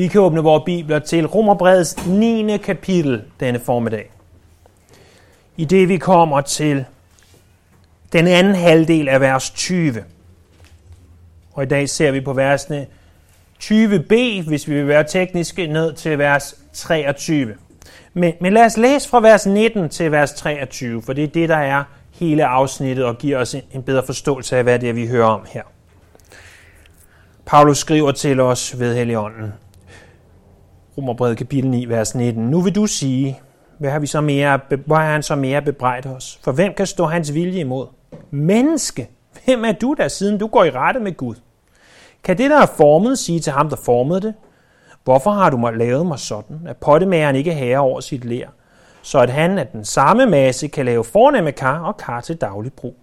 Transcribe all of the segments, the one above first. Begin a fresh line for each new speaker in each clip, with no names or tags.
Vi kan åbne vores bibler til Romerbrevets 9. kapitel denne formiddag. I det vi kommer til den anden halvdel af vers 20. Og i dag ser vi på versene 20b, hvis vi vil være tekniske, ned til vers 23. Men, men lad os læse fra vers 19 til vers 23, for det er det, der er hele afsnittet og giver os en bedre forståelse af, hvad det er, vi hører om her. Paulus skriver til os ved Helligånden. Romerbrevet kapitel 9, vers 19. Nu vil du sige, hvad har, vi så mere, hvor har han så mere bebrejdet os? For hvem kan stå hans vilje imod? Menneske, hvem er du der, siden du går i rette med Gud? Kan det, der er formet, sige til ham, der formede det? Hvorfor har du lavet mig sådan, at pottemageren ikke herre over sit lær, så at han af den samme masse kan lave fornemme kar og kar til daglig brug?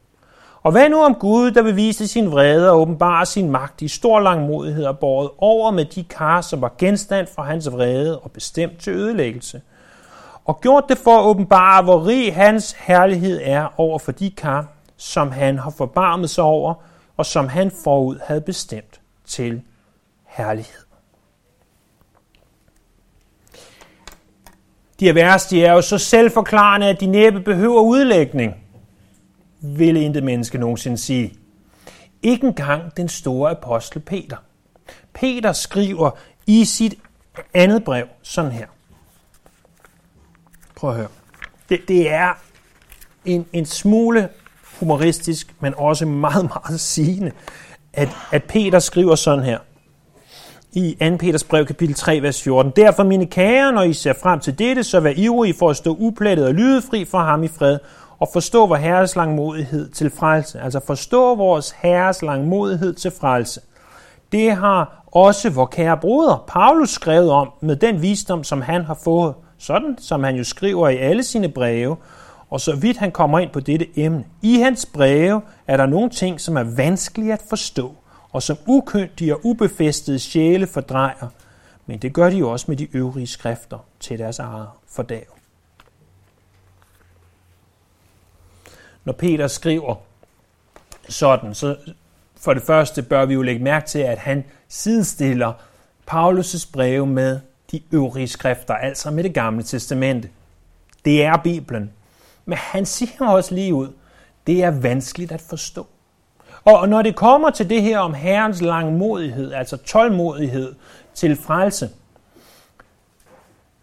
Og hvad nu om Gud, der beviste sin vrede og åbenbare sin magt i stor langmodighed og båret over med de kar, som var genstand for hans vrede og bestemt til ødelæggelse? Og gjort det for at åbenbare, hvor rig hans herlighed er over for de kar, som han har forbarmet sig over, og som han forud havde bestemt til herlighed. De her vers, de er jo så selvforklarende, at de næppe behøver udlægning, ville intet menneske nogensinde sige. Ikke engang den store apostel Peter. Peter skriver i sit andet brev sådan her. Prøv at høre. Det, det er en, en smule humoristisk, men også meget, meget sigende, at, at Peter skriver sådan her i 2. Peters brev, kapitel 3, vers 14. Derfor, mine kære, når I ser frem til dette, så vær ivrige for at stå uplettet og lydefri for ham i fred, og forstå vor Herres langmodighed til frelse. Altså forstå vores Herres langmodighed til frelse. Det har også vor kære broder Paulus skrevet om med den visdom, som han har fået, sådan som han jo skriver i alle sine breve, og så vidt han kommer ind på dette emne. I hans breve er der nogle ting, som er vanskelige at forstå, og som ukyndige og ubefæstede sjæle fordrejer, men det gør de jo også med de øvrige skrifter til deres eget fordav. Når Peter skriver sådan, så for det første bør vi jo lægge mærke til, at han sidestiller Paulus' breve med de øvrige skrifter, altså med det gamle testamente. Det er Bibelen. Men han siger også lige ud, det er vanskeligt at forstå. Og når det kommer til det her om Herrens langmodighed, altså tålmodighed til frelse,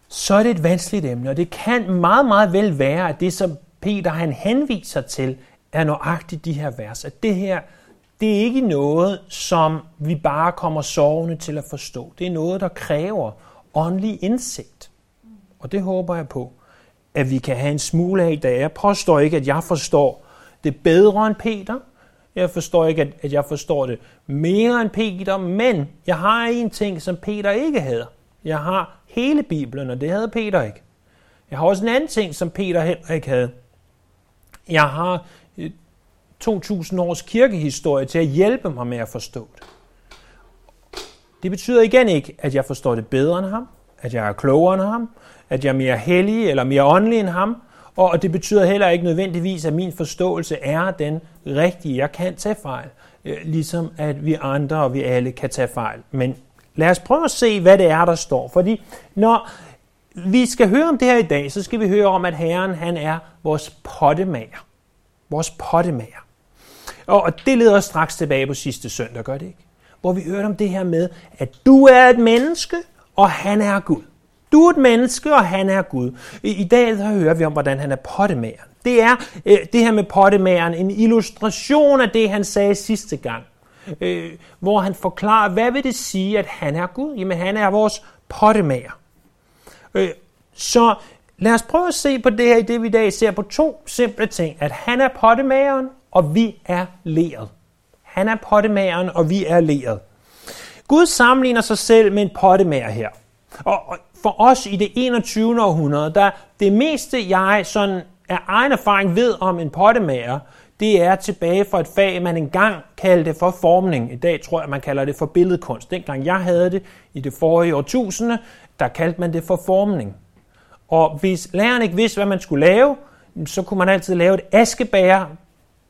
så er det et vanskeligt emne, og det kan meget, meget vel være, at det, som Peter han henviser til, er nøjagtigt de her vers. At det her, det er ikke noget, som vi bare kommer sovende til at forstå. Det er noget, der kræver åndelig indsigt. Og det håber jeg på, at vi kan have en smule af, da jeg påstår ikke, at jeg forstår det bedre end Peter. Jeg forstår ikke, at jeg forstår det mere end Peter, men jeg har en ting, som Peter ikke havde. Jeg har hele Bibelen, og det havde Peter ikke. Jeg har også en anden ting, som Peter heller ikke havde. Jeg har øh, 2000 års kirkehistorie til at hjælpe mig med at forstå det. Det betyder igen ikke, at jeg forstår det bedre end ham, at jeg er klogere end ham, at jeg er mere hellig eller mere åndelig end ham, og det betyder heller ikke nødvendigvis, at min forståelse er den rigtige. Jeg kan tage fejl, øh, ligesom at vi andre og vi alle kan tage fejl. Men lad os prøve at se, hvad det er, der står. Fordi når vi skal høre om det her i dag, så skal vi høre om, at Herren han er vores pottemager. Vores pottemager. Og det leder os straks tilbage på sidste søndag, gør det ikke? Hvor vi hørte om det her med, at du er et menneske, og han er Gud. Du er et menneske, og han er Gud. I, i dag så hører vi om, hvordan han er pottemageren. Det er øh, det her med pottemageren en illustration af det, han sagde sidste gang. Øh, hvor han forklarer, hvad vil det sige, at han er Gud? Jamen, han er vores pottemager. Øh, så lad os prøve at se på det her i det, vi i dag ser på to simple ting. At han er pottemageren, og vi er leret. Han er pottemageren, og vi er leret. Gud sammenligner sig selv med en pottemager her. Og for os i det 21. århundrede, der det meste jeg sådan af egen erfaring ved om en pottemager, det er tilbage fra et fag, man engang kaldte for formning. I dag tror jeg, man kalder det for billedkunst. Dengang jeg havde det i det forrige årtusinde, der kaldte man det for formning. Og hvis læreren ikke vidste, hvad man skulle lave, så kunne man altid lave et askebær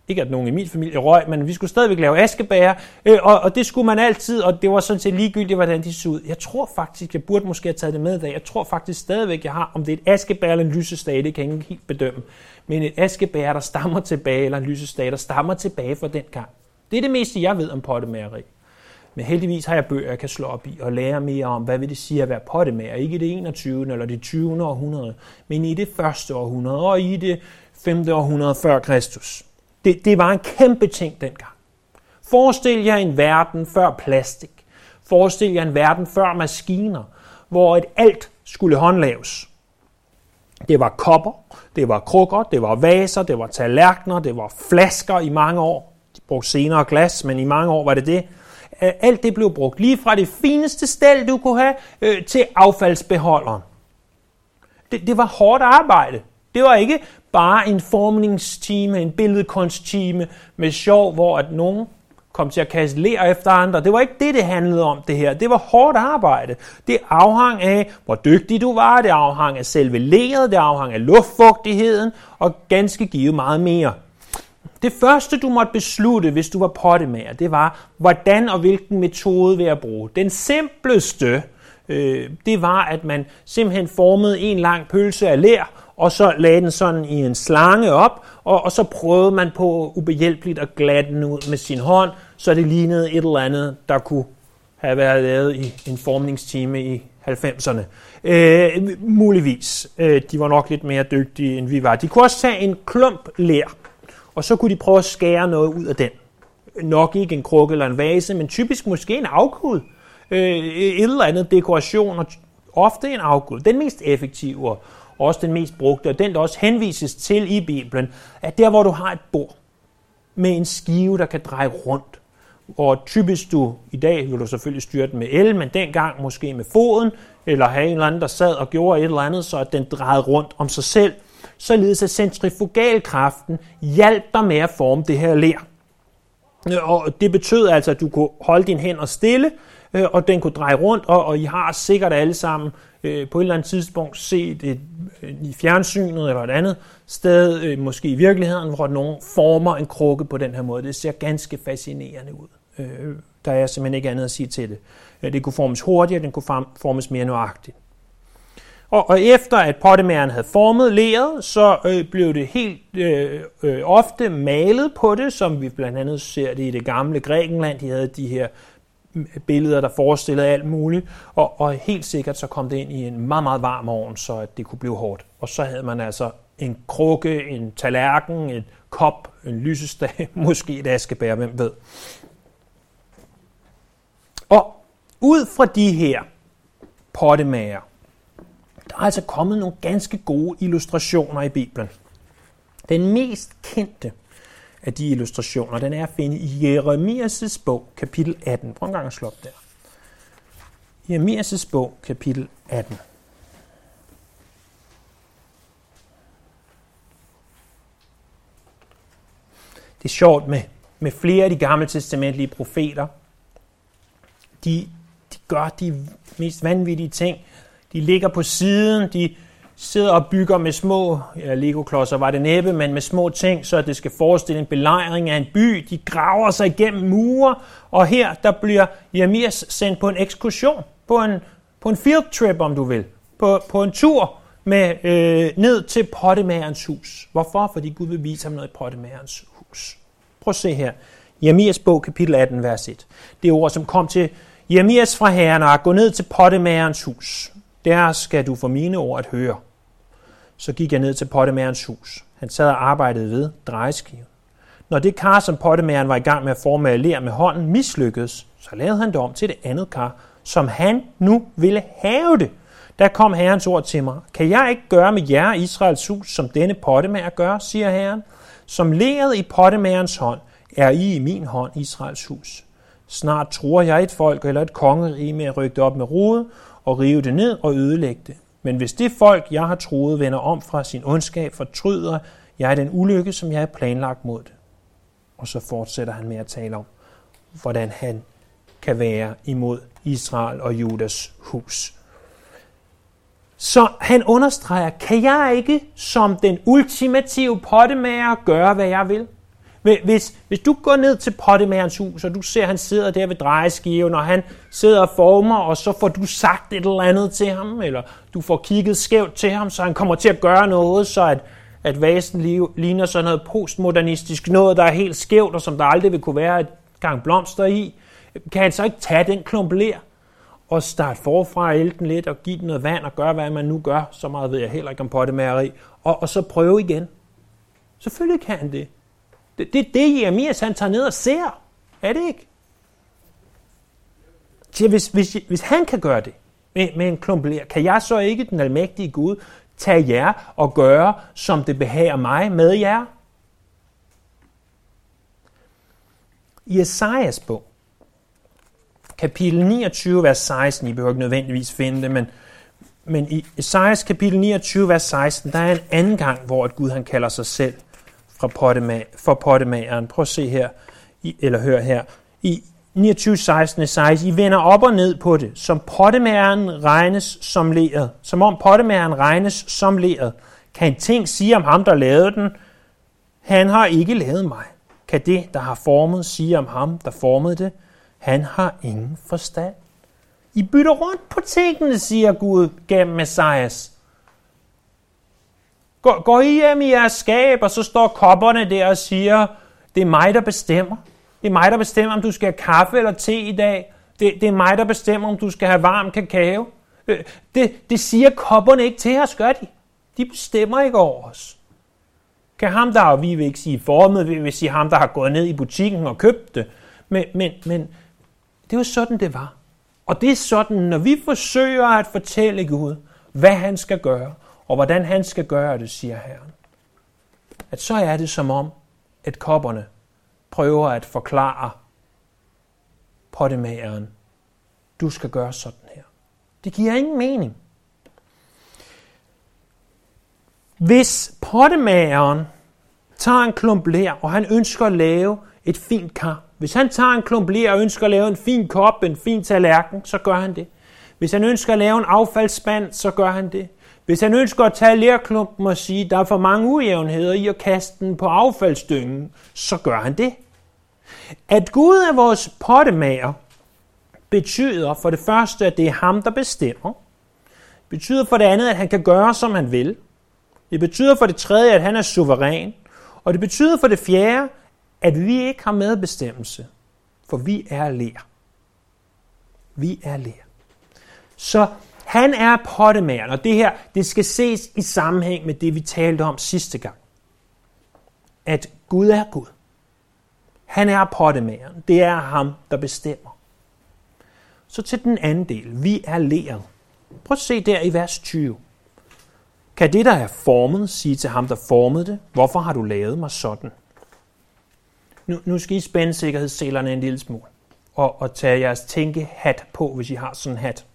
Ikke at nogen i min familie røg, men vi skulle stadigvæk lave askebæger, øh, og, og det skulle man altid, og det var sådan set ligegyldigt, hvordan de så ud. Jeg tror faktisk, jeg burde måske have taget det med i dag. Jeg tror faktisk stadigvæk, jeg har, om det er et askebær eller en lysestage, det kan jeg ikke helt bedømme. Men et askebær, der stammer tilbage, eller en lysestage, der stammer tilbage fra den gang. Det er det meste, jeg ved om pottemageri. Men heldigvis har jeg bøger, jeg kan slå op i og lære mere om, hvad vil det sige at være pottemager. Ikke i det 21. eller det 20. århundrede, men i det første århundrede og i det 5. århundrede før Kristus. Det, det var en kæmpe ting dengang. Forestil jer en verden før plastik. Forestil jer en verden før maskiner, hvor et alt skulle håndlaves. Det var kopper, det var krukker, det var vaser, det var tallerkener, det var flasker i mange år. De brugte senere glas, men i mange år var det det. Øh, alt det blev brugt, lige fra det fineste stel, du kunne have, øh, til affaldsbeholderen. Det, det var hårdt arbejde. Det var ikke bare en formningstime, en billedkunsttime med sjov, hvor at nogen kom til at kaste ler efter andre. Det var ikke det, det handlede om, det her. Det var hårdt arbejde. Det afhang af, hvor dygtig du var, det afhang af selve leret, det afhang af luftfugtigheden, og ganske givet meget mere. Det første, du måtte beslutte, hvis du var pottemager, det var, hvordan og hvilken metode vil jeg bruge. Den simpleste, øh, det var, at man simpelthen formede en lang pølse af lær, og så lagde den sådan i en slange op, og, og så prøvede man på ubehjælpeligt at glatte den ud med sin hånd, så det lignede et eller andet, der kunne have været lavet i en formningstime i 90'erne. Øh, muligvis. Øh, de var nok lidt mere dygtige, end vi var. De kunne også tage en klump lær, og så kunne de prøve at skære noget ud af den. Nok ikke en krukke eller en vase, men typisk måske en afkud. Øh, et eller andet dekoration, og ofte en afkud. Den mest effektive og også den mest brugte, og den der også henvises til i Bibelen, er der, hvor du har et bord med en skive, der kan dreje rundt. Og typisk du, i dag vil du selvfølgelig styre den med el, men dengang måske med foden, eller have en eller anden, der sad og gjorde et eller andet, så at den drejede rundt om sig selv, således at centrifugalkraften hjalp dig med at forme det her ler. Øh, og det betød altså, at du kunne holde din hænder stille, øh, og den kunne dreje rundt, og, og I har sikkert alle sammen øh, på et eller andet tidspunkt set et, øh, i fjernsynet eller et andet sted, øh, måske i virkeligheden, hvor nogen former en krukke på den her måde. Det ser ganske fascinerende ud. Øh, der er simpelthen ikke andet at sige til det. Øh, det kunne formes hurtigere, den kunne formes mere nøjagtigt. Og, og efter at pottemæren havde formet leret, så øh, blev det helt øh, øh, ofte malet på det, som vi blandt andet ser det i det gamle Grækenland. De havde de her mm, billeder, der forestillede alt muligt, og, og helt sikkert så kom det ind i en meget, meget varm ovn, så at det kunne blive hårdt. Og så havde man altså en krukke, en tallerken, en kop, en lysestage, måske et askebær, hvem ved. Og ud fra de her pottemager, der er altså kommet nogle ganske gode illustrationer i Bibelen. Den mest kendte af de illustrationer, den er at finde i Jeremias' bog, kapitel 18. Prøv en gang at slå op der. Jeremias' bog, kapitel 18. Det er sjovt med, med flere af de gamle testamentlige profeter. De, de gør de mest vanvittige ting. De ligger på siden, de sidder og bygger med små, ja, Lego-klodser var det næppe, men med små ting, så det skal forestille en belejring af en by. De graver sig igennem mure, og her der bliver Jeremias sendt på en ekskursion, på en, på en field trip, om du vil, på, på en tur med, øh, ned til pottemagerens hus. Hvorfor? Fordi Gud vil vise ham noget i pottemagerens hus. Prøv at se her. Jeremias bog, kapitel 18, vers 1. Det ord, som kom til Jeremias fra herren og gå ned til pottemagerens hus. Der skal du for mine ord at høre. Så gik jeg ned til pottemærens hus. Han sad og arbejdede ved drejeskiven. Når det kar, som pottemæren var i gang med at forme ler med hånden, mislykkedes, så lavede han det om til det andet kar, som han nu ville have det. Der kom herrens ord til mig. Kan jeg ikke gøre med jer, Israels hus, som denne pottemager gør, siger herren? Som leret i pottemærens hånd, er I i min hånd, Israels hus. Snart tror jeg et folk eller et kongerige med at rykke det op med rode, og rive det ned og ødelægge det. Men hvis det folk, jeg har troet, vender om fra sin ondskab, fortryder jeg den ulykke, som jeg har planlagt mod det. Og så fortsætter han med at tale om, hvordan han kan være imod Israel og Judas hus. Så han understreger, kan jeg ikke som den ultimative pottemager gøre, hvad jeg vil? Hvis, hvis du går ned til pottemærens hus, og du ser, at han sidder der ved drejeskiven, og han sidder og former, og så får du sagt et eller andet til ham, eller du får kigget skævt til ham, så han kommer til at gøre noget, så at, at vasen ligner sådan noget postmodernistisk, noget, der er helt skævt, og som der aldrig vil kunne være et gang blomster i, kan han så ikke tage den klump ler, og starte forfra og den lidt, og give den noget vand, og gøre, hvad man nu gør, så meget ved jeg heller ikke om pottemageri, og, og så prøve igen. Selvfølgelig kan han det. Det er det, det, Jeremias han tager ned og ser. Er det ikke? Så hvis, hvis, hvis han kan gøre det med, med en klump ler, kan jeg så ikke, den almægtige Gud, tage jer og gøre, som det behager mig med jer? I Esajas bog, kapitel 29, vers 16, I behøver ikke nødvendigvis finde det, men, men i Esajas kapitel 29, vers 16, der er en anden gang, hvor at Gud han kalder sig selv fra pottema- for pottemageren. Prøv at se her, I, eller hør her. I 29.16 16, I vender op og ned på det, som pottemageren regnes som leret. Som om pottemageren regnes som leret. Kan en ting sige om ham, der lavede den? Han har ikke lavet mig. Kan det, der har formet, sige om ham, der formede det? Han har ingen forstand. I bytter rundt på tingene, siger Gud gennem Messias. Går, går I hjem i jeres skab, og så står kopperne der og siger, det er mig, der bestemmer. Det er mig, der bestemmer, om du skal have kaffe eller te i dag. Det, det er mig, der bestemmer, om du skal have varm kakao. Øh, det, det siger kopperne ikke til os, gør de. De bestemmer ikke over os. Kan ham, der, vi vil ikke sige formet, vi vil sige ham, der har gået ned i butikken og købt det. Men, men, men det var sådan, det var. Og det er sådan, når vi forsøger at fortælle Gud, hvad han skal gøre, og hvordan han skal gøre det, siger Herren. At så er det som om, at kopperne prøver at forklare pottemageren, du skal gøre sådan her. Det giver ingen mening. Hvis pottemageren tager en klump lær, og han ønsker at lave et fint kar, hvis han tager en klump ler og ønsker at lave en fin kop, en fin tallerken, så gør han det. Hvis han ønsker at lave en affaldsspand, så gør han det. Hvis han ønsker at tage lærklumpen og sige, at der er for mange ujævnheder i at kaste den på affaldsdyngen, så gør han det. At Gud er vores pottemager, betyder for det første, at det er ham, der bestemmer. Det betyder for det andet, at han kan gøre, som han vil. Det betyder for det tredje, at han er suveræn. Og det betyder for det fjerde, at vi ikke har medbestemmelse, for vi er lær. Vi er lær. Så han er pottemageren, og det her, det skal ses i sammenhæng med det, vi talte om sidste gang. At Gud er Gud. Han er pottemageren. Det er ham, der bestemmer. Så til den anden del. Vi er leret. Prøv at se der i vers 20. Kan det, der er formet, sige til ham, der formede det, hvorfor har du lavet mig sådan? Nu, nu skal I spænde sikkerhedsselerne en lille smule og, og tage jeres tænkehat på, hvis I har sådan en hat.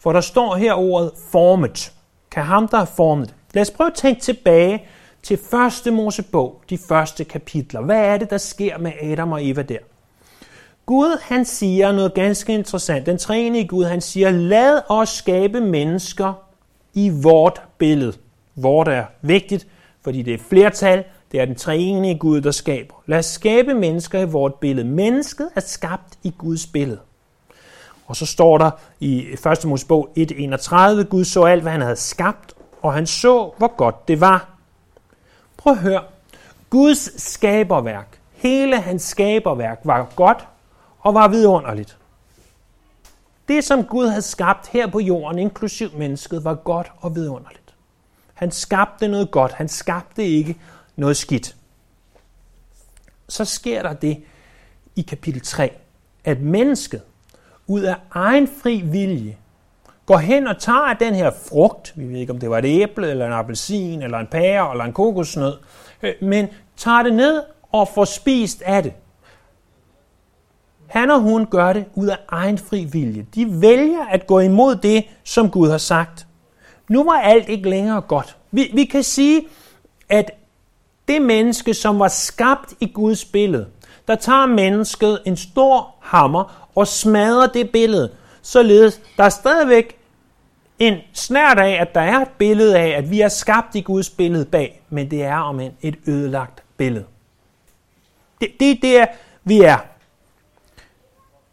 For der står her ordet formet. Kan ham, der har formet Lad os prøve at tænke tilbage til første Mosebog, de første kapitler. Hvad er det, der sker med Adam og Eva der? Gud, han siger noget ganske interessant. Den treenige Gud, han siger, lad os skabe mennesker i vort billede. Vort er vigtigt, fordi det er flertal, det er den treenige Gud, der skaber. Lad os skabe mennesker i vort billede. Mennesket er skabt i Guds billede. Og så står der i 1. Mosebog 1.31, Gud så alt, hvad han havde skabt, og han så, hvor godt det var. Prøv at høre. Guds skaberværk, hele hans skaberværk, var godt og var vidunderligt. Det, som Gud havde skabt her på jorden, inklusiv mennesket, var godt og vidunderligt. Han skabte noget godt. Han skabte ikke noget skidt. Så sker der det i kapitel 3, at mennesket ud af egen fri vilje går hen og tager den her frugt, vi ved ikke om det var et æble, eller en appelsin, eller en pære, eller en kokosnød, øh, men tager det ned og får spist af det. Han og hun gør det ud af egen fri vilje. De vælger at gå imod det, som Gud har sagt. Nu var alt ikke længere godt. Vi, vi kan sige, at det menneske, som var skabt i Guds billede, der tager mennesket en stor hammer og smadrer det billede, således der er stadigvæk en snært af, at der er et billede af, at vi er skabt i Guds billede bag, men det er om et ødelagt billede. Det, det er der, vi er.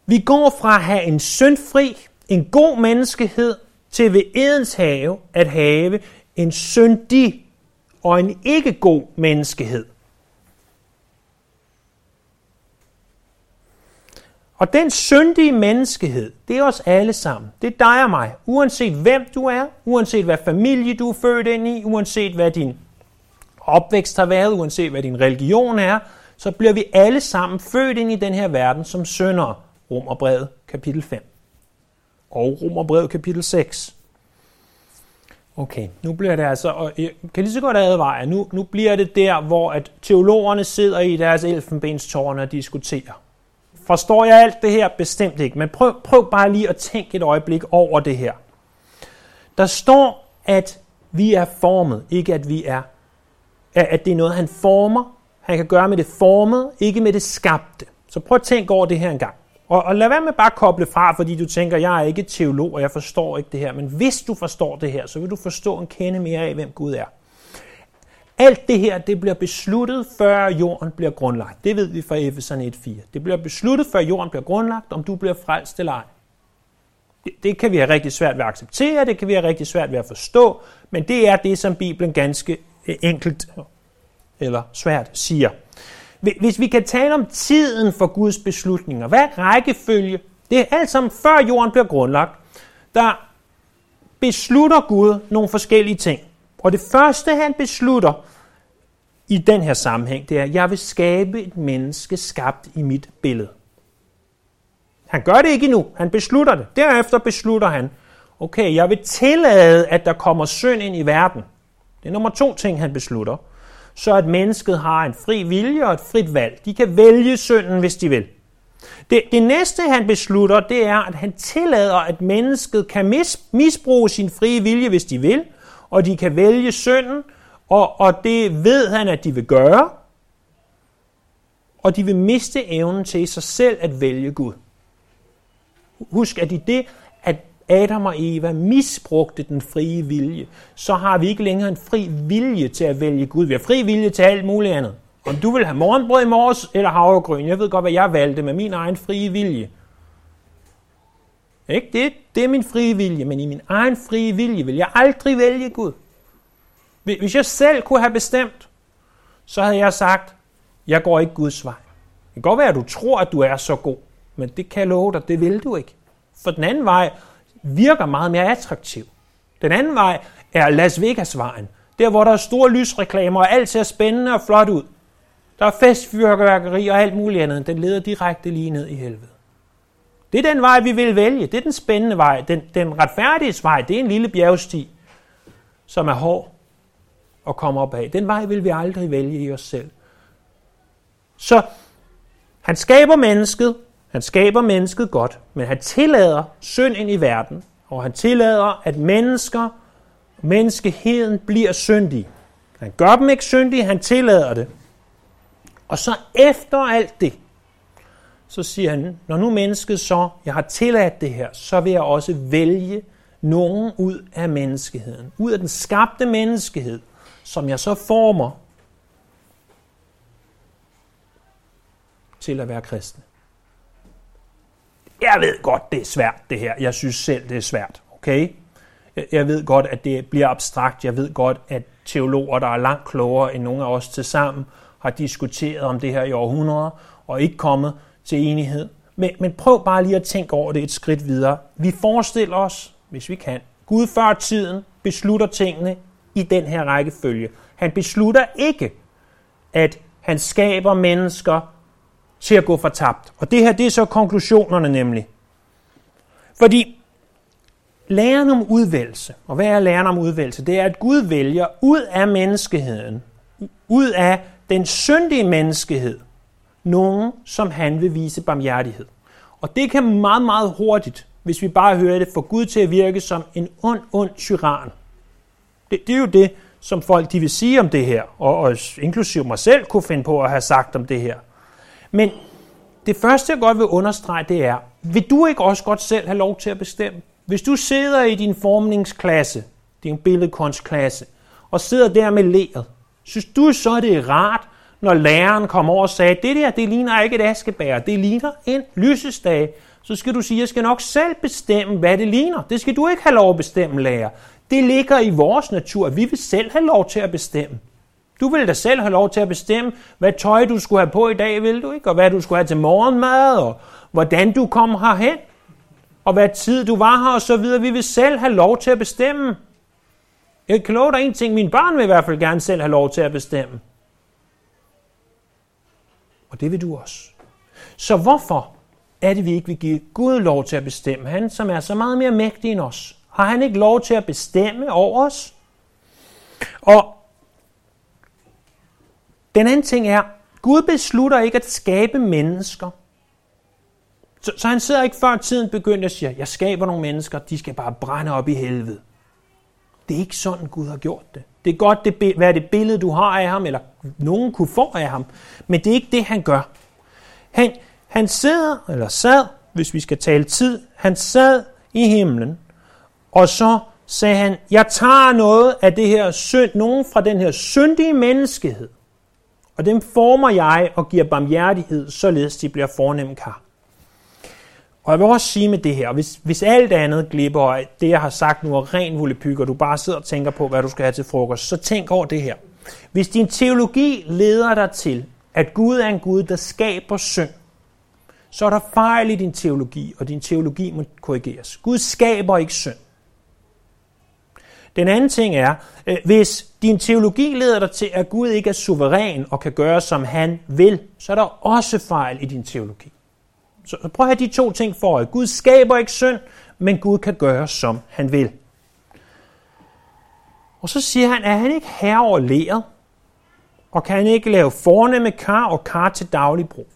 Vi går fra at have en syndfri, en god menneskehed, til ved Edens have at have en syndig og en ikke god menneskehed. Og den syndige menneskehed, det er os alle sammen. Det er dig og mig. Uanset hvem du er, uanset hvad familie du er født ind i, uanset hvad din opvækst har været, uanset hvad din religion er, så bliver vi alle sammen født ind i den her verden som syndere. Romerbrevet kapitel 5 og Romerbrevet kapitel 6. Okay, nu bliver det altså, og jeg kan lige så godt advare, nu, nu bliver det der, hvor at teologerne sidder i deres elfenbenstårne og diskuterer. Forstår jeg alt det her? Bestemt ikke, men prøv, prøv bare lige at tænke et øjeblik over det her. Der står, at vi er formet, ikke at vi er, at det er noget, han former. Han kan gøre med det formet, ikke med det skabte. Så prøv at tænke over det her en gang. Og, og lad være med bare at koble fra, fordi du tænker, jeg er ikke teolog, og jeg forstår ikke det her. Men hvis du forstår det her, så vil du forstå en kende mere af, hvem Gud er. Alt det her, det bliver besluttet, før jorden bliver grundlagt. Det ved vi fra Efeserne 1.4. Det bliver besluttet, før jorden bliver grundlagt, om du bliver frelst eller ej. Det, det kan vi have rigtig svært ved at acceptere, det kan vi have rigtig svært ved at forstå, men det er det, som Bibelen ganske øh, enkelt eller svært siger. Hvis vi kan tale om tiden for Guds beslutninger, hvad er rækkefølge? Det er alt sammen før jorden bliver grundlagt, der beslutter Gud nogle forskellige ting. Og det første, han beslutter i den her sammenhæng, det er, at jeg vil skabe et menneske skabt i mit billede. Han gør det ikke endnu, han beslutter det. Derefter beslutter han, okay, jeg vil tillade, at der kommer synd ind i verden. Det er nummer to ting, han beslutter så at mennesket har en fri vilje og et frit valg. De kan vælge synden, hvis de vil. Det, det næste, han beslutter, det er, at han tillader, at mennesket kan mis, misbruge sin frie vilje, hvis de vil, og de kan vælge synden, og, og det ved han, at de vil gøre, og de vil miste evnen til sig selv at vælge Gud. Husk, at i det, at Adam og Eva misbrugte den frie vilje, så har vi ikke længere en fri vilje til at vælge Gud. Vi har fri vilje til alt muligt andet. Om du vil have morgenbrød i morges eller havregryn, jeg ved godt, hvad jeg valgte med min egen frie vilje. Ikke? Det, det er min frie vilje, men i min egen frie vilje vil jeg aldrig vælge Gud. Hvis jeg selv kunne have bestemt, så havde jeg sagt, jeg går ikke Guds vej. Det kan godt være, at du tror, at du er så god, men det kan jeg love dig, det vil du ikke. For den anden vej, virker meget mere attraktiv. Den anden vej er Las Vegas-vejen. Der, hvor der er store lysreklamer, og alt ser spændende og flot ud. Der er festfyrkeværkeri og alt muligt andet. Den leder direkte lige ned i helvede. Det er den vej, vi vil vælge. Det er den spændende vej. Den, den retfærdige vej, det er en lille bjergsti, som er hård at komme op af. Den vej vil vi aldrig vælge i os selv. Så han skaber mennesket, han skaber mennesket godt, men han tillader synd ind i verden, og han tillader, at mennesker, menneskeheden bliver syndige. Han gør dem ikke syndige, han tillader det. Og så efter alt det, så siger han, når nu mennesket så, jeg har tilladt det her, så vil jeg også vælge nogen ud af menneskeheden. Ud af den skabte menneskehed, som jeg så former til at være kristne. Jeg ved godt, det er svært det her. Jeg synes selv, det er svært. Okay? Jeg ved godt, at det bliver abstrakt. Jeg ved godt, at teologer, der er langt klogere end nogle af os til sammen, har diskuteret om det her i århundreder og ikke kommet til enighed. Men, men prøv bare lige at tænke over det et skridt videre. Vi forestiller os, hvis vi kan, Gud før tiden beslutter tingene i den her rækkefølge. Han beslutter ikke, at han skaber mennesker til at gå fortabt. Og det her, det er så konklusionerne nemlig. Fordi læren om udvælgelse, og hvad er læren om udvælgelse? Det er, at Gud vælger ud af menneskeheden, ud af den syndige menneskehed, nogen, som han vil vise barmhjertighed. Og det kan meget, meget hurtigt, hvis vi bare hører det, få Gud til at virke som en ond, ond tyran. Det, det er jo det, som folk de vil sige om det her, og, og inklusive mig selv kunne finde på at have sagt om det her. Men det første, jeg godt vil understrege, det er, vil du ikke også godt selv have lov til at bestemme? Hvis du sidder i din formningsklasse, din billedkunstklasse, og sidder der med læret, synes du så, det er rart, når læreren kom over og sagde, det der, det ligner ikke et askebær, det ligner en lysestage, så skal du sige, jeg skal nok selv bestemme, hvad det ligner. Det skal du ikke have lov at bestemme, lærer. Det ligger i vores natur. Vi vil selv have lov til at bestemme. Du vil da selv have lov til at bestemme, hvad tøj du skulle have på i dag, vil du ikke? Og hvad du skulle have til morgenmad, og hvordan du kom herhen, og hvad tid du var her, og så videre. Vi vil selv have lov til at bestemme. Jeg kan love dig en ting, mine børn vil i hvert fald gerne selv have lov til at bestemme. Og det vil du også. Så hvorfor er det, vi ikke vil give Gud lov til at bestemme? Han, som er så meget mere mægtig end os. Har han ikke lov til at bestemme over os? Og den anden ting er, Gud beslutter ikke at skabe mennesker. Så, så han sidder ikke før tiden begynder at sige, jeg skaber nogle mennesker, de skal bare brænde op i helvede. Det er ikke sådan, Gud har gjort det. Det er godt det, hvad det billede, du har af ham, eller nogen kunne få af ham, men det er ikke det, han gør. Han, han sidder, eller sad, hvis vi skal tale tid, han sad i himlen, og så sagde han, jeg tager noget af det her synd, nogen fra den her syndige menneskehed, og dem former jeg og giver barmhjertighed, således de bliver fornemme kar. Og jeg vil også sige med det her, hvis, hvis alt andet glipper, og det jeg har sagt nu er ren volapyk, og du bare sidder og tænker på, hvad du skal have til frokost, så tænk over det her. Hvis din teologi leder dig til, at Gud er en Gud, der skaber synd, så er der fejl i din teologi, og din teologi må korrigeres. Gud skaber ikke synd. Den anden ting er, øh, hvis din teologi leder dig til, at Gud ikke er suveræn og kan gøre, som han vil, så er der også fejl i din teologi. Så prøv at have de to ting for øje. Gud skaber ikke synd, men Gud kan gøre, som han vil. Og så siger han, er han ikke herre over læret, og kan han ikke lave fornemme kar og kar til daglig brug.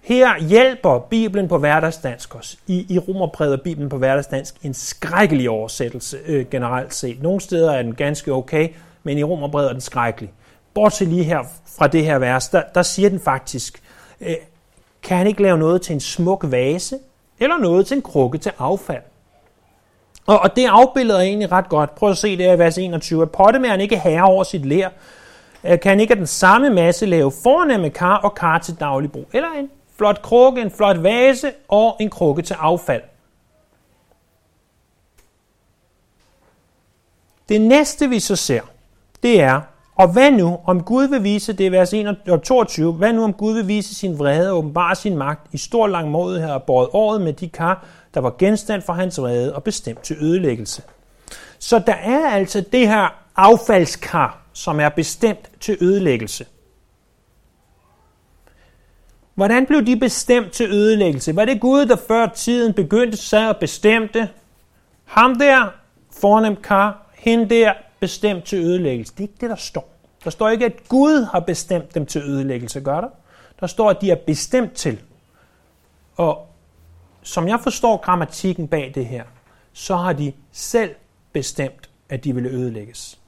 Her hjælper Bibelen på hverdagsdansk os. I, i Romerbrevet er Bibelen på hverdagsdansk en skrækkelig oversættelse øh, generelt set. Nogle steder er den ganske okay, men i Romerbrevet er den skrækkelig. Bortset lige her fra det her vers, der, der siger den faktisk, øh, kan han ikke lave noget til en smuk vase, eller noget til en krukke til affald. Og, og det afbilleder egentlig ret godt. Prøv at se det her i vers 21. At pottemæren ikke herre over sit lær, øh, kan han ikke af den samme masse lave fornemme kar og kar til daglig brug. Eller en flot krukke, en flot vase og en krukke til affald. Det næste vi så ser, det er, og hvad nu, om Gud vil vise, det er vers 22, hvad nu om Gud vil vise sin vrede og åbenbare sin magt i stor lang måde her båret året med de kar, der var genstand for hans vrede og bestemt til ødelæggelse. Så der er altså det her affaldskar, som er bestemt til ødelæggelse. Hvordan blev de bestemt til ødelæggelse? Var det Gud, der før tiden begyndte sig og bestemte? Ham der, fornem kar, hende der, bestemt til ødelæggelse. Det er ikke det, der står. Der står ikke, at Gud har bestemt dem til ødelæggelse, gør der? Der står, at de er bestemt til. Og som jeg forstår grammatikken bag det her, så har de selv bestemt, at de ville ødelægges.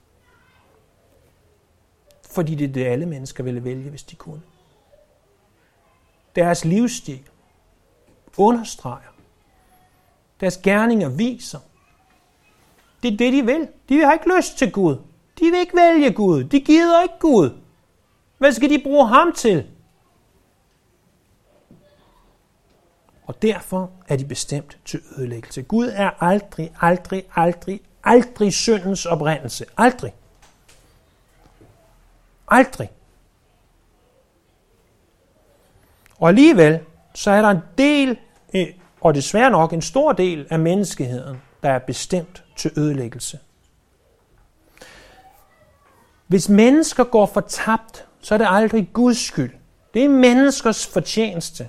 Fordi det er det, alle mennesker ville vælge, hvis de kunne. Deres livsstil understreger. Deres gerninger viser, det er det, de vil. De har ikke lyst til Gud. De vil ikke vælge Gud. De gider ikke Gud. Hvad skal de bruge ham til? Og derfor er de bestemt til ødelæggelse. Gud er aldrig, aldrig, aldrig, aldrig syndens oprindelse. Aldrig. Aldrig. Og alligevel, så er der en del, øh, og desværre nok en stor del af menneskeheden, der er bestemt til ødelæggelse. Hvis mennesker går fortabt, så er det aldrig Guds skyld. Det er menneskers fortjeneste.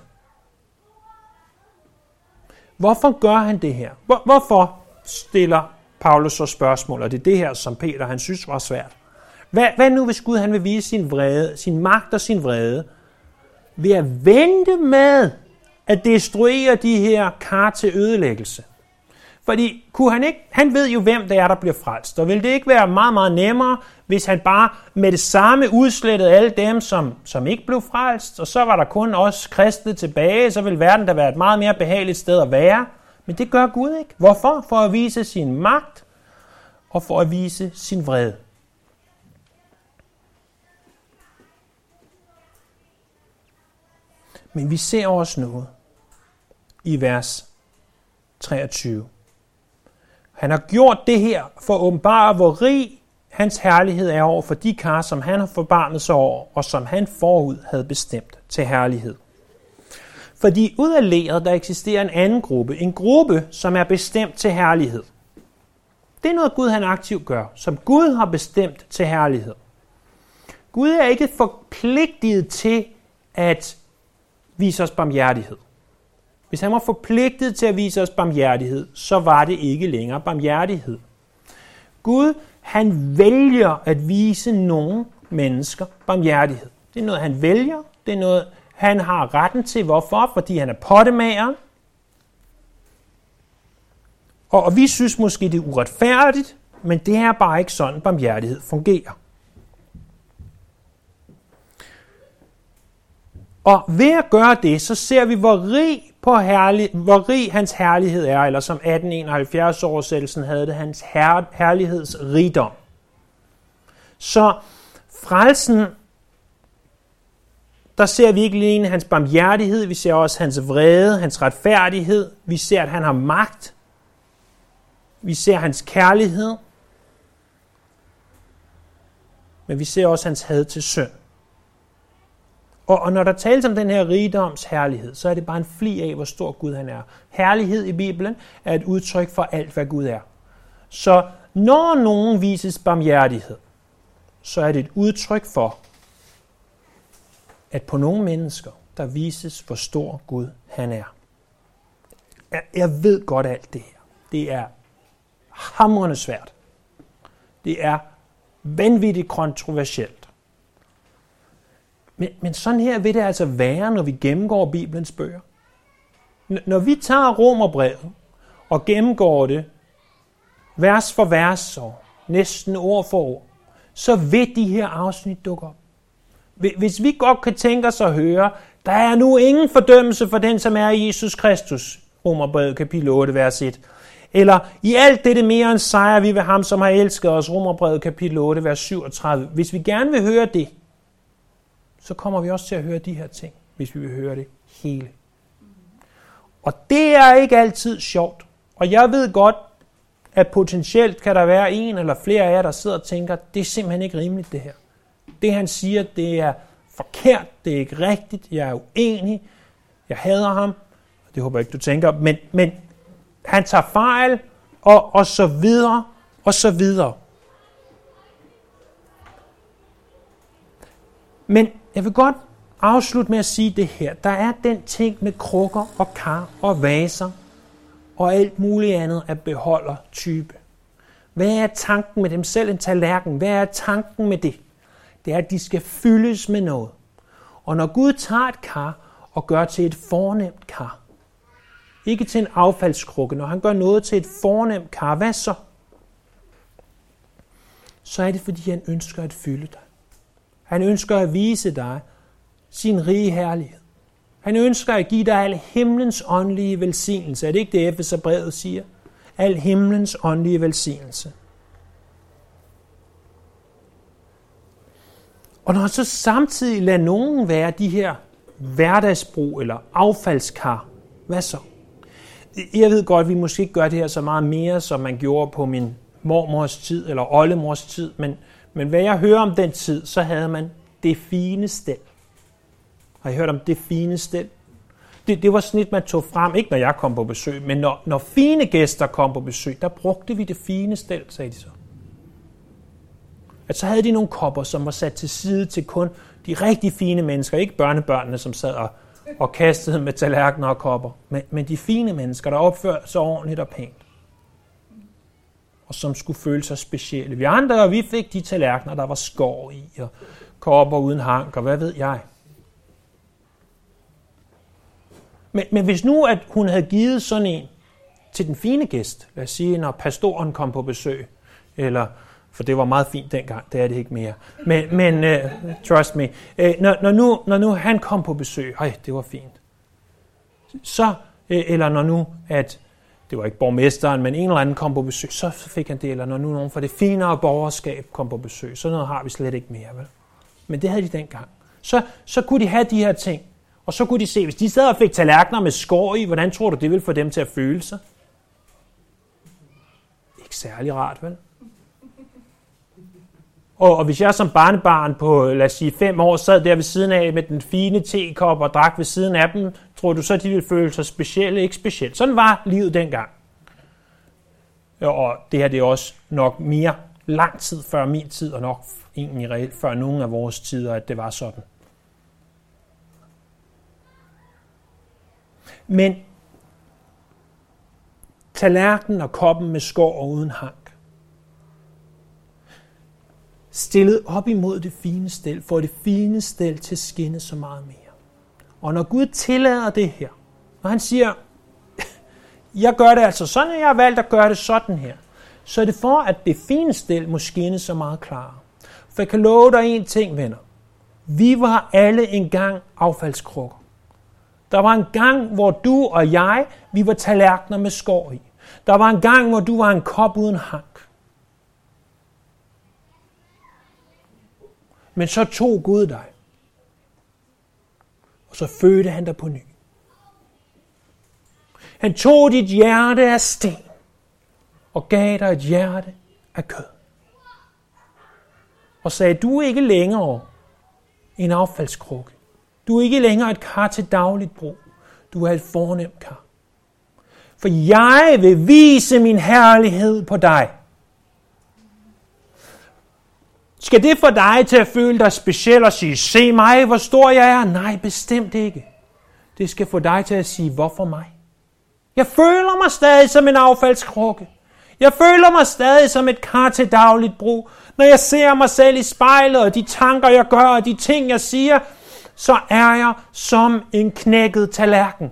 Hvorfor gør han det her? Hvor, hvorfor stiller Paulus så spørgsmål, og det er det her, som Peter han synes var svært. Hvad, hvad nu, hvis Gud han vil vise sin vrede, sin magt og sin vrede, ved at vente med at destruere de her kar til ødelæggelse? Fordi kunne han ikke, han ved jo, hvem det er, der bliver frelst. Og ville det ikke være meget, meget nemmere, hvis han bare med det samme udslettede alle dem, som, som ikke blev frelst, og så var der kun os kristne tilbage, så ville verden da være et meget mere behageligt sted at være. Men det gør Gud ikke. Hvorfor? For at vise sin magt og for at vise sin vrede. Men vi ser også noget i vers 23. Han har gjort det her for at åbenbare, hvor rig hans herlighed er over for de kar, som han har forbarmet sig over, og som han forud havde bestemt til herlighed. Fordi ud af læret, der eksisterer en anden gruppe. En gruppe, som er bestemt til herlighed. Det er noget, Gud han aktivt gør, som Gud har bestemt til herlighed. Gud er ikke forpligtet til at vise os barmhjertighed. Hvis han var forpligtet til at vise os barmhjertighed, så var det ikke længere barmhjertighed. Gud, han vælger at vise nogle mennesker barmhjertighed. Det er noget, han vælger. Det er noget, han har retten til. Hvorfor? Fordi han er pottemager. Og, og vi synes måske, det er uretfærdigt, men det er bare ikke sådan, barmhjertighed fungerer. Og ved at gøre det, så ser vi, hvor rig, på herlig, hvor rig hans herlighed er, eller som 1871 oversættelsen havde det, hans her, herlighedsrigdom. Så frelsen, der ser vi ikke alene hans barmhjertighed, vi ser også hans vrede, hans retfærdighed, vi ser, at han har magt, vi ser hans kærlighed, men vi ser også hans had til synd. Og, og når der tales om den her rigdoms herlighed, så er det bare en fli af, hvor stor Gud han er. Herlighed i Bibelen er et udtryk for alt, hvad Gud er. Så når nogen vises barmhjertighed, så er det et udtryk for, at på nogle mennesker, der vises, hvor stor Gud han er. Jeg ved godt alt det her. Det er hamrende svært. Det er vanvittigt kontroversielt. Men, men sådan her vil det altså være, når vi gennemgår Bibelens bøger. Når vi tager Romerbrevet og gennemgår det vers for vers og næsten ord for ord, så vil de her afsnit dukke op. Hvis vi godt kan tænke os at høre, der er nu ingen fordømmelse for den, som er i Jesus Kristus, Romerbrevet kapitel 8, vers 1. Eller i alt dette mere end sejr vi ved ham, som har elsket os, Romerbrevet kapitel 8, vers 37. Hvis vi gerne vil høre det, så kommer vi også til at høre de her ting, hvis vi vil høre det hele. Og det er ikke altid sjovt. Og jeg ved godt, at potentielt kan der være en eller flere af jer, der sidder og tænker, det er simpelthen ikke rimeligt det her. Det han siger, det er forkert, det er ikke rigtigt, jeg er uenig, jeg hader ham, det håber jeg ikke, du tænker, men, men han tager fejl, og, og så videre, og så videre. Men jeg vil godt afslutte med at sige det her. Der er den ting med krukker og kar og vaser og alt muligt andet af beholder type. Hvad er tanken med dem selv en tallerken? Hvad er tanken med det? Det er, at de skal fyldes med noget. Og når Gud tager et kar og gør til et fornemt kar, ikke til en affaldskrukke, når han gør noget til et fornemt kar, hvad så? Så er det, fordi han ønsker at fylde dig. Han ønsker at vise dig sin rige herlighed. Han ønsker at give dig al himlens åndelige velsignelse. Er det ikke det, Efeser brevet siger? Al himlens åndelige velsignelse. Og når han så samtidig lader nogen være de her hverdagsbrug eller affaldskar, hvad så? Jeg ved godt, at vi måske ikke gør det her så meget mere, som man gjorde på min mormors tid eller oldemors tid, men, men hvad jeg hører om den tid, så havde man det fine stel. Har I hørt om det fine stel? Det, det var sådan et, man tog frem, ikke når jeg kom på besøg, men når, når fine gæster kom på besøg, der brugte vi det fine stel, sagde de så. At så havde de nogle kopper, som var sat til side til kun de rigtig fine mennesker, ikke børnebørnene, som sad og, og kastede med tallerkener og kopper, men, men de fine mennesker, der opførte sig ordentligt og pænt og som skulle føle sig specielle. Vi andre, vi fik de tallerkener, der var skår i, og kopper uden hank, og hvad ved jeg. Men, men hvis nu, at hun havde givet sådan en til den fine gæst, lad os sige, når pastoren kom på besøg, eller for det var meget fint dengang, det er det ikke mere. Men, men uh, trust me, uh, når, når, nu, når nu han kom på besøg, hej, det var fint. Så, uh, eller når nu, at det var ikke borgmesteren, men en eller anden kom på besøg, så fik han det, eller når nu nogen fra det finere borgerskab kom på besøg, så noget har vi slet ikke mere, vel? Men det havde de dengang. Så, så kunne de have de her ting, Og så kunne de se, hvis de sad og fik tallerkener med skår i, hvordan tror du, det ville få dem til at føle sig? Ikke særlig rart, vel? Og, og hvis jeg som barnebarn på, lad os sige, fem år sad der ved siden af med den fine tekop og drak ved siden af dem, tror du så, de ville føle sig specielle? Ikke specielt. Sådan var livet dengang. Og det her det er også nok mere lang tid før min tid, og nok egentlig reelt før nogen af vores tider, at det var sådan. Men tallerkenen og koppen med skår og uden hank, stillet op imod det fine stel, får det fine stel til at skinne så meget mere. Og når Gud tillader det her, når han siger, jeg gør det altså sådan, jeg har valgt at gøre det sådan her, så er det for, at det fine stel må skinne så meget klarere. For jeg kan love dig en ting, venner. Vi var alle engang affaldskrukker. Der var en gang, hvor du og jeg, vi var tallerkener med skår i. Der var en gang, hvor du var en kop uden hank. Men så tog Gud dig. Og så fødte han dig på ny. Han tog dit hjerte af sten og gav dig et hjerte af kød. Og sagde, du er ikke længere en affaldskrukke. Du er ikke længere et kar til dagligt brug. Du er et fornemt kar. For jeg vil vise min herlighed på dig. Skal det få dig til at føle dig speciel og sige, se mig, hvor stor jeg er? Nej, bestemt ikke. Det skal få dig til at sige, hvorfor mig? Jeg føler mig stadig som en affaldskrukke. Jeg føler mig stadig som et kar til dagligt brug. Når jeg ser mig selv i spejlet, og de tanker, jeg gør, og de ting, jeg siger, så er jeg som en knækket tallerken.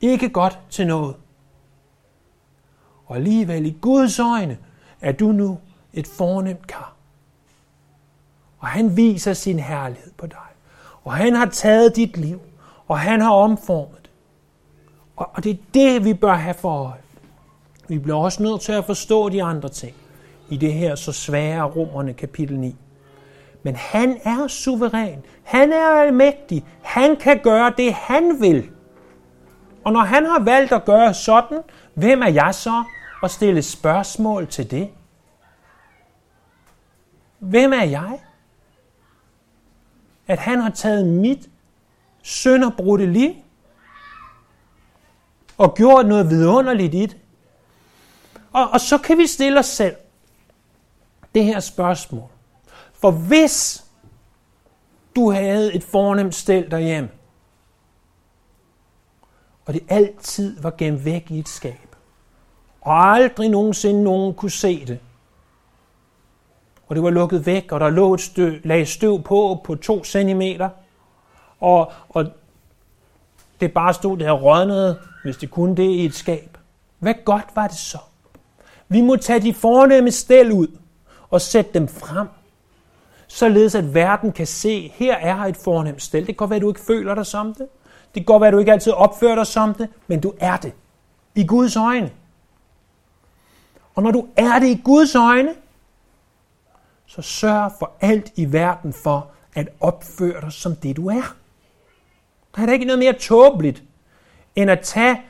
Ikke godt til noget. Og alligevel i Guds øjne er du nu et fornemt kar. Og han viser sin herlighed på dig. Og han har taget dit liv, og han har omformet det. Og det er det, vi bør have for øje. Vi bliver også nødt til at forstå de andre ting i det her så svære romerne kapitel 9. Men han er suveræn. Han er almægtig. Han kan gøre det, han vil. Og når han har valgt at gøre sådan, hvem er jeg så at stille spørgsmål til det? Hvem er jeg? At han har taget mit sønderbrudte liv og gjort noget vidunderligt i det. Og, og så kan vi stille os selv det her spørgsmål. For hvis du havde et fornemt stel derhjemme, og det altid var gemt væk i et skab, og aldrig nogensinde nogen kunne se det, og det var lukket væk, og der lå et støv, lag støv på på to centimeter, og, og det bare stod der rådnede, hvis det kunne det, i et skab. Hvad godt var det så? Vi må tage de fornemme stel ud og sætte dem frem, således at verden kan se, her er et fornemt stel. Det kan godt være, at du ikke føler dig som det. Det kan godt være, at du ikke altid opfører dig som det, men du er det. I Guds øjne. Og når du er det i Guds øjne, så sørg for alt i verden for at opføre dig som det, du er. Der er da ikke noget mere tåbeligt, end at tage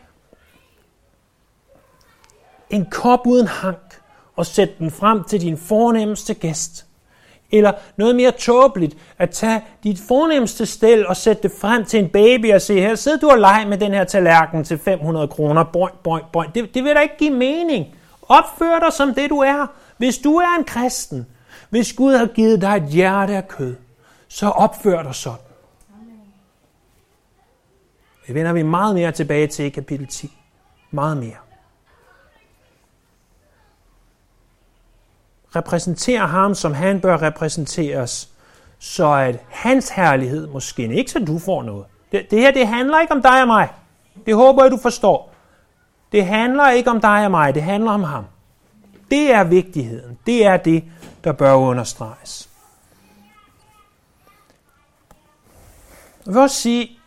en kop uden hank og sætte den frem til din fornemmeste gæst. Eller noget mere tåbeligt, at tage dit fornemmeste stel og sætte det frem til en baby og sige, her sidder du og leger med den her tallerken til 500 kroner. Boing, boing, boing. Det, det vil da ikke give mening. Opfør dig som det du er. Hvis du er en kristen, hvis Gud har givet dig et hjerte af kød, så opfør dig sådan. Det vender vi meget mere tilbage til i kapitel 10. Meget mere. Repræsenter ham, som han bør repræsenteres, så at hans herlighed må skinne. Ikke så du får noget. Det, det her, det handler ikke om dig og mig. Det håber jeg, du forstår. Det handler ikke om dig og mig, det handler om ham. Det er vigtigheden. Det er det, der bør understreges. Jeg vil også sige,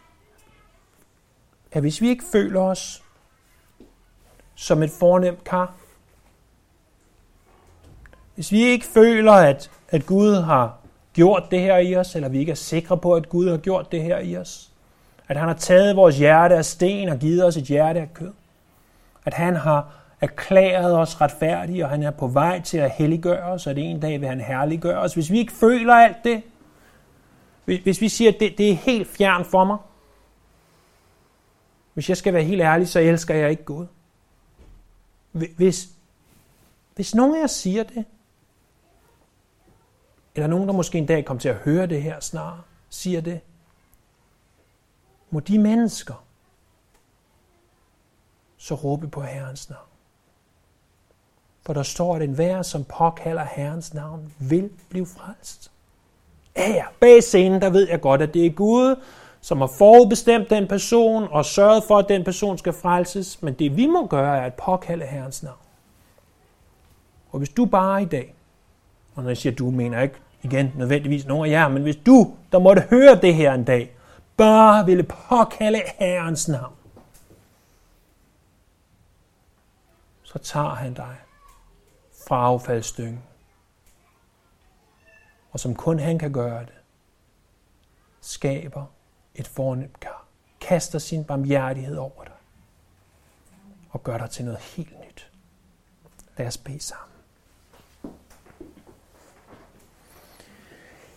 at hvis vi ikke føler os som et fornemt kar, hvis vi ikke føler, at, at Gud har gjort det her i os, eller vi ikke er sikre på, at Gud har gjort det her i os. At han har taget vores hjerte af sten og givet os et hjerte af kød. At han har erklæret os retfærdige, og han er på vej til at helliggøre os, og det en dag vil han herliggøre os. Hvis vi ikke føler alt det, hvis vi siger, at det, det er helt fjern for mig, hvis jeg skal være helt ærlig, så elsker jeg ikke Gud. Hvis, hvis nogen af jer siger det, eller nogen, der måske en dag kommer til at høre det her snart, siger det, må de mennesker så råbe på Herrens navn. For der står, at enhver, som påkalder Herrens navn, vil blive frelst. Ja, ja, bag scenen, der ved jeg godt, at det er Gud, som har forudbestemt den person og sørget for, at den person skal frelses. Men det vi må gøre, er at påkalde Herrens navn. Og hvis du bare i dag, og når jeg siger du, mener jeg ikke igen nødvendigvis nogen af jer, men hvis du, der måtte høre det her en dag, bare ville påkalde Herrens navn, så tager han dig fra affaldsstyngen. Og som kun han kan gøre det, skaber et fornemt kar, kaster sin barmhjertighed over dig og gør dig til noget helt nyt. Lad os bede sammen.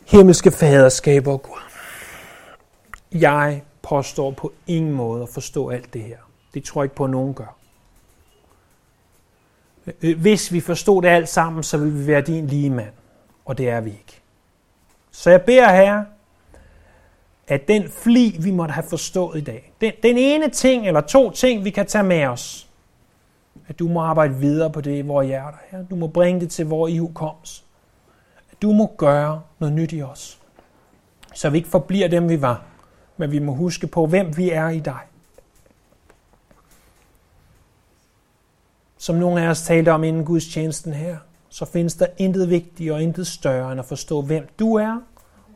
Himmelske Fader, skaber Gud. Jeg påstår på ingen måde at forstå alt det her. Det tror jeg ikke på, at nogen gør. Øh, hvis vi forstod det alt sammen, så ville vi være din lige mand. Og det er vi ikke. Så jeg beder her, at den fli, vi måtte have forstået i dag, den, den ene ting eller to ting, vi kan tage med os, at du må arbejde videre på det i vores hjerter her. Du må bringe det til vores ihukommelse. At du må gøre noget nyt i os. Så vi ikke forbliver dem, vi var. Men vi må huske på, hvem vi er i dig. Som nogle af os talte om inden Guds tjenesten her, så findes der intet vigtigere og intet større end at forstå, hvem du er,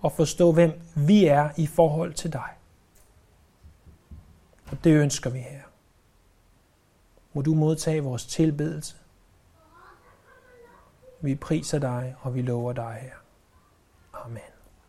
og forstå, hvem vi er i forhold til dig. Og det ønsker vi her. Må du modtage vores tilbedelse. Vi priser dig, og vi lover dig her. Amen.